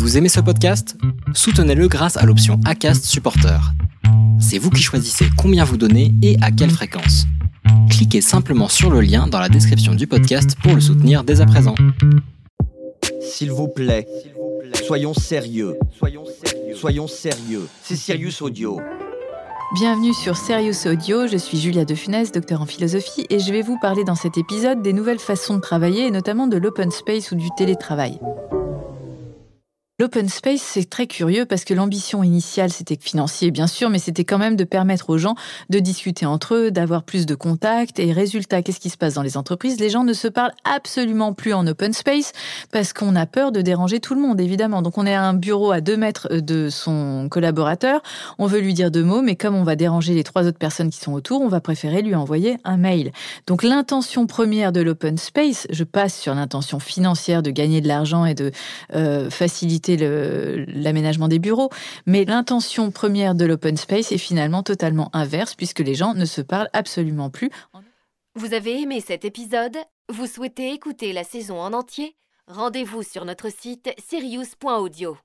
Vous aimez ce podcast? Soutenez-le grâce à l'option ACAST Supporter. C'est vous qui choisissez combien vous donnez et à quelle fréquence. Cliquez simplement sur le lien dans la description du podcast pour le soutenir dès à présent. S'il vous plaît, soyons sérieux. Soyons sérieux. C'est Sirius Audio. Bienvenue sur Serious Audio, je suis Julia De Funès, docteur en philosophie, et je vais vous parler dans cet épisode des nouvelles façons de travailler, et notamment de l'open space ou du télétravail. L'open space, c'est très curieux parce que l'ambition initiale, c'était financier, bien sûr, mais c'était quand même de permettre aux gens de discuter entre eux, d'avoir plus de contacts. Et résultat, qu'est-ce qui se passe dans les entreprises? Les gens ne se parlent absolument plus en open space parce qu'on a peur de déranger tout le monde, évidemment. Donc on est à un bureau à deux mètres de son collaborateur, on veut lui dire deux mots, mais comme on va déranger les trois autres personnes qui sont autour, on va préférer lui envoyer un mail. Donc l'intention première de l'open space, je passe sur l'intention financière de gagner de l'argent et de euh, faciliter l'aménagement des bureaux, mais l'intention première de l'open space est finalement totalement inverse puisque les gens ne se parlent absolument plus. Vous avez aimé cet épisode? Vous souhaitez écouter la saison en entier? Rendez-vous sur notre site sirius.audio.